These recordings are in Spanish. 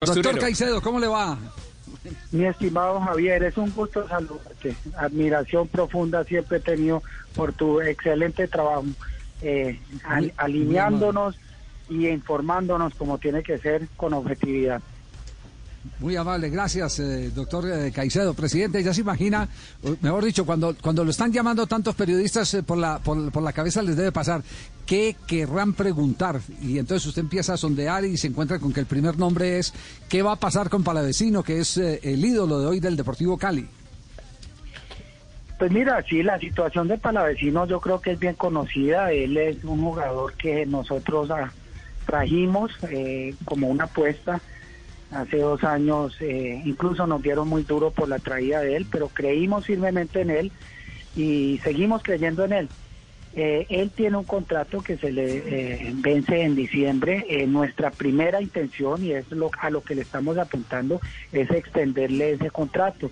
Doctor Caicedo, ¿cómo le va? Mi estimado Javier, es un gusto saludarte. Admiración profunda siempre he tenido por tu excelente trabajo, eh, alineándonos y informándonos como tiene que ser con objetividad. Muy amable, gracias, eh, doctor eh, Caicedo. Presidente, ya se imagina, mejor dicho, cuando, cuando lo están llamando tantos periodistas eh, por, la, por, la cabeza les debe pasar, ¿qué querrán preguntar? Y entonces usted empieza a sondear y se encuentra con que el primer nombre es, ¿qué va a pasar con Palavecino, que es el ídolo de hoy del Deportivo Cali? Pues mira, sí, la situación de Palavecino yo creo que es bien conocida. Él es un jugador que nosotros ah, trajimos como una apuesta hace dos años eh, incluso nos dieron muy duro por la traída de él, pero creímos firmemente en él y seguimos creyendo en él. Eh, él tiene un contrato que se le eh, vence en diciembre. nuestra primera intención, y es lo, a lo que le estamos apuntando, es extenderle ese contrato.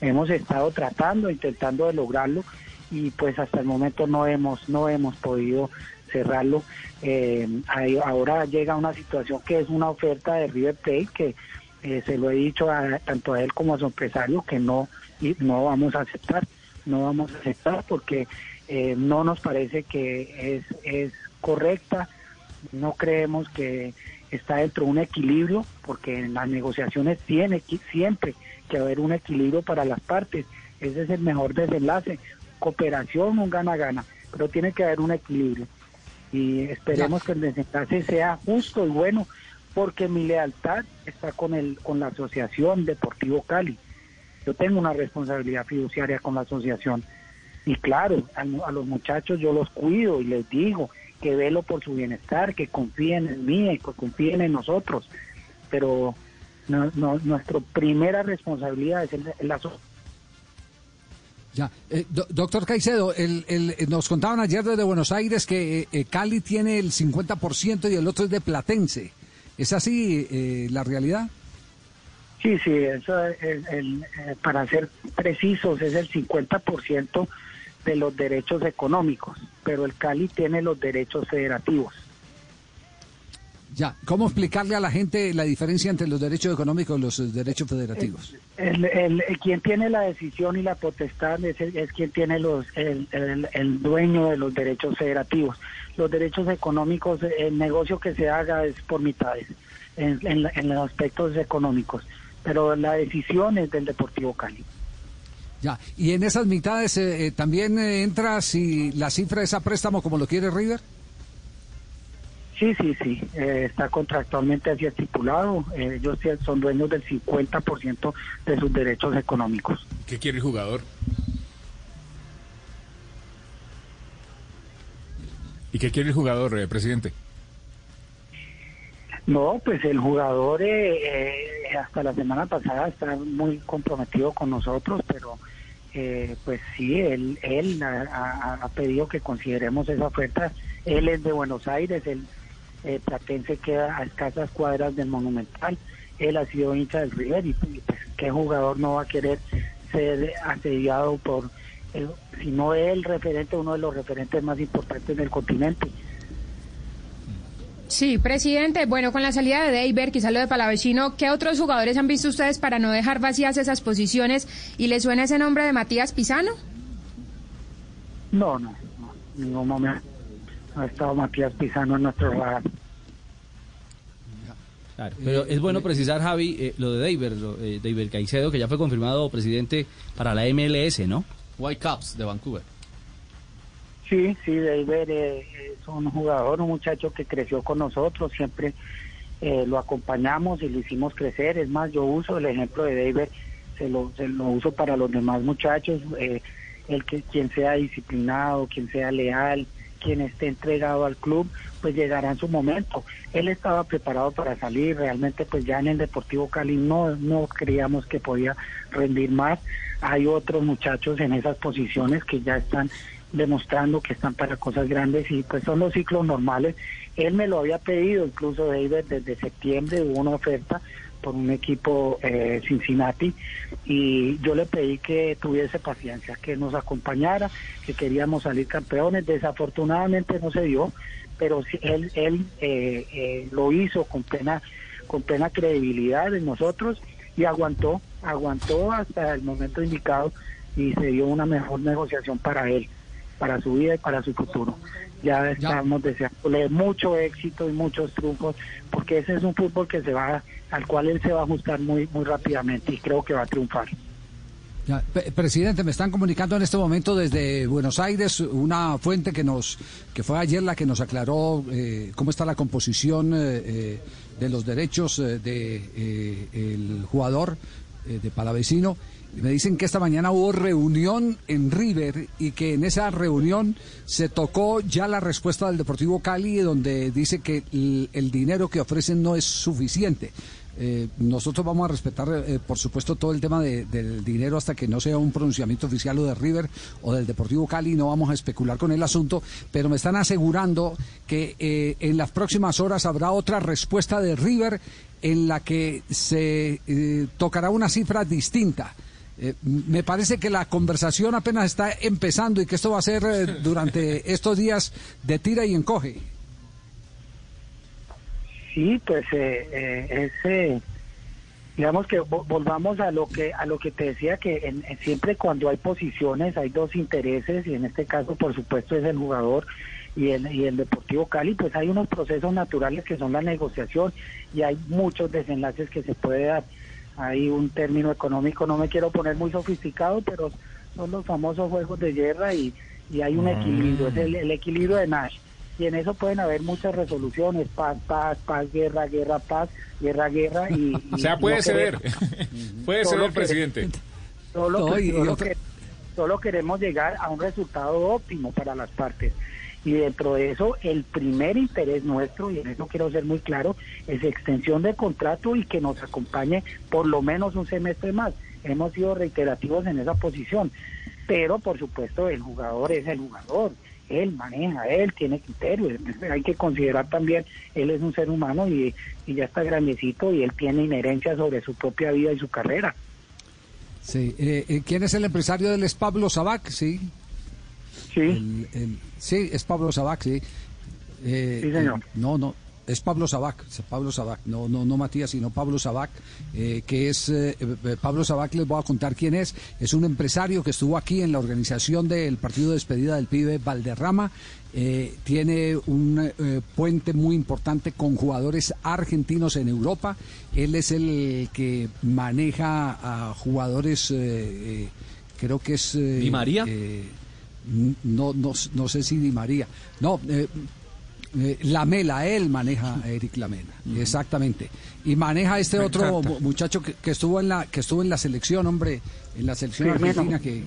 Hemos estado tratando, intentando de lograrlo, y pues hasta el momento no hemos, no hemos podido cerrarlo. Eh, ahora llega una situación que es una oferta de River Plate que eh, se lo he dicho a, tanto a él como a su empresario que no no vamos a aceptar, no vamos a aceptar porque eh, no nos parece que es, es correcta, no creemos que está dentro de un equilibrio, porque en las negociaciones tiene siempre que haber un equilibrio para las partes, ese es el mejor desenlace, cooperación, un gana-gana, pero tiene que haber un equilibrio y esperemos que el desenlace sea justo y bueno, porque mi lealtad está con el con la Asociación Deportivo Cali. Yo tengo una responsabilidad fiduciaria con la asociación y claro, a, los muchachos yo los cuido y les digo que velo por su bienestar, que confíen en mí, que confíen en nosotros, pero no, nuestra primera responsabilidad es la asociación ya, eh, doctor Caicedo, el, el, nos contaban ayer desde Buenos Aires que eh, eh, Cali tiene el 50% y el otro es de Platense. ¿Es así la realidad? Sí, sí, eso para ser precisos es el 50% de los derechos económicos, pero el Cali tiene los derechos federativos. Ya, ¿cómo explicarle a la gente la diferencia entre los derechos económicos y los derechos federativos? El, quien tiene la decisión y la potestad es, es quien tiene los el, dueño de los derechos federativos. Los derechos económicos, el negocio que se haga es por mitades en, los aspectos económicos, pero la decisión es del Deportivo Cali. Ya, y en esas mitades eh, eh, también eh, entra si la cifra es a préstamo como lo quiere River. Sí, sí, sí, eh, está contractualmente así estipulado. Eh, ellos son dueños del 50% de sus derechos económicos. ¿Qué quiere el jugador? ¿Y qué quiere el jugador, eh, presidente? No, pues el jugador hasta la semana pasada está muy comprometido con nosotros, pero pues sí, él, él ha, ha, pedido que consideremos esa oferta. Él es de Buenos Aires, él eh, Platense queda a escasas cuadras del Monumental. Él ha sido hincha del River y pues, qué jugador no va a querer ser asediado por, si no el referente, uno de los referentes más importantes del continente. Sí, presidente. Bueno, con la salida de Deiber, quizá lo de Palavecino, ¿qué otros jugadores han visto ustedes para no dejar vacías esas posiciones? ¿Y le suena ese nombre de Matías Pisano? No, no, no, ningún momento ha estado Matías Pizano en nuestro radar. Claro, pero es bueno precisar, Javi, eh, lo de David, lo, eh, Caicedo, que ya fue confirmado presidente para la MLS, ¿no? White Caps de Vancouver. Sí, sí, David eh, es un jugador, un muchacho que creció con nosotros, siempre lo acompañamos y lo hicimos crecer. Es más, yo uso el ejemplo de David, se lo, se lo uso para los demás muchachos, el que quien sea disciplinado, quien sea leal, quien esté entregado al club, pues llegará en su momento. Él estaba preparado para salir, realmente pues ya en el Deportivo Cali no, no creíamos que podía rendir más. Hay otros muchachos en esas posiciones que ya están demostrando que están para cosas grandes y pues son los ciclos normales. Él me lo había pedido, incluso David, desde septiembre hubo una oferta por un equipo eh, Cincinnati y yo le pedí que tuviese paciencia, que nos acompañara, que queríamos salir campeones. Desafortunadamente no se dio, pero él, él eh, eh, lo hizo con plena con plena credibilidad en nosotros y aguantó, aguantó hasta el momento indicado y se dio una mejor negociación para él, para su vida y para su futuro. Ya estamos deseándole mucho éxito y muchos triunfos, porque ese es un fútbol que se va, al cual él se va a ajustar muy, muy rápidamente y creo que va a triunfar. presidente, me están comunicando en este momento desde Buenos Aires una fuente que nos, que fue ayer la que nos aclaró eh, cómo está la composición eh, eh, de los derechos de el jugador de Palavecino me dicen que esta mañana hubo reunión en River y que en esa reunión se tocó ya la respuesta del Deportivo Cali donde dice que el, dinero que ofrecen no es suficiente. Eh, nosotros vamos a respetar, eh, por supuesto, todo el tema del dinero hasta que no sea un pronunciamiento oficial o de River o del Deportivo Cali. No vamos a especular con el asunto, pero me están asegurando que eh, en las próximas horas habrá otra respuesta de River en la que se tocará una cifra distinta. Eh, me parece que la conversación apenas está empezando y que esto va a ser eh, durante estos días de tira y encoge. Sí, pues eh, ese, digamos que volvamos a lo que a lo que te decía que siempre cuando hay posiciones hay dos intereses y en este caso por supuesto es el jugador y el, y el Deportivo Cali, pues hay unos procesos naturales que son la negociación y hay muchos desenlaces que se puede dar hay un término económico, no me quiero poner muy sofisticado, pero son los famosos juegos de guerra y, hay un equilibrio, es el, equilibrio de Nash. Y en eso pueden haber muchas resoluciones, paz, paz, paz, guerra, guerra, paz, guerra, guerra. Y, o sea, puede ceder, puede ceder, presidente. Solo, solo queremos llegar a un resultado óptimo para las partes. Y dentro de eso, el primer interés nuestro, y en eso quiero ser muy claro, es extensión de contrato y que nos acompañe por lo menos un semestre más. Hemos sido reiterativos en esa posición, pero por supuesto el jugador es el jugador, él maneja, él tiene criterios, hay que considerar también, él es un ser humano y, ya está grandecito y él tiene inherencia sobre su propia vida y su carrera. Sí, eh, eh, ¿quién es el empresario del es Pablo Sabac? Sí. Sí. sí, es Pablo Sabac, sí. Eh, sí, señor. no, no, es Pablo Sabac, Pablo Sabac, no, no, no Matías, sino Pablo Sabac, eh, que es, eh, Pablo Sabac, les voy a contar quién es, es un empresario que estuvo aquí en la organización del partido de despedida del pibe Valderrama, tiene un puente muy importante con jugadores argentinos en Europa, él es el que maneja a jugadores, creo que es... ¿Y María? No, no, no sé si Di María. No, eh, eh, Lamela, él maneja a Eric Lamela, exactamente. Y maneja este otro muchacho que, estuvo en la que estuvo en la selección, hombre, en la selección argentina que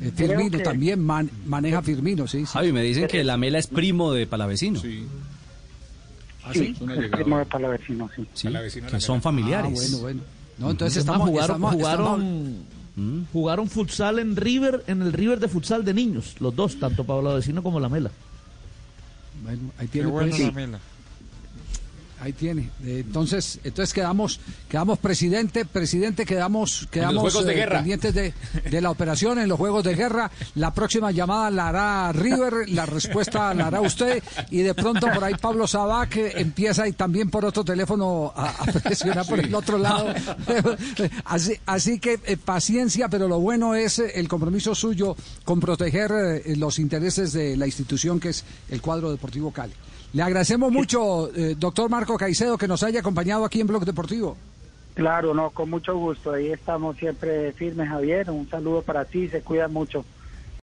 eh, Firmino también maneja Firmino, sí. Javi, me dicen que Lamela es primo de Palavecino. Sí. ¿Ah, sí? primo de Palavecino, sí. que son familiares. Ah, bueno, bueno. No, entonces estamos, jugaron, Mm. Jugaron futsal en River, en el River de futsal de niños, los dos, tanto Pablo Vecino como la Mela. Bueno, ahí tiene pues, la Mela. Ahí tiene. Eh, entonces, entonces quedamos, quedamos presidente, presidente, quedamos, quedamos eh, pendientes de, de, la operación en los juegos de guerra. La próxima llamada la hará River, la respuesta la hará usted y de pronto por ahí Pablo Sabac empieza y también por otro teléfono a, presionar por el otro lado. así, así que eh, paciencia, pero lo bueno es el compromiso suyo con proteger los intereses de la institución que es el cuadro deportivo Cali. Le agradecemos mucho, eh, doctor Marco Caicedo, que nos haya acompañado aquí en Blog Deportivo. Claro, no, con mucho gusto. Ahí estamos siempre firmes, Javier. Un saludo para ti, se cuida mucho.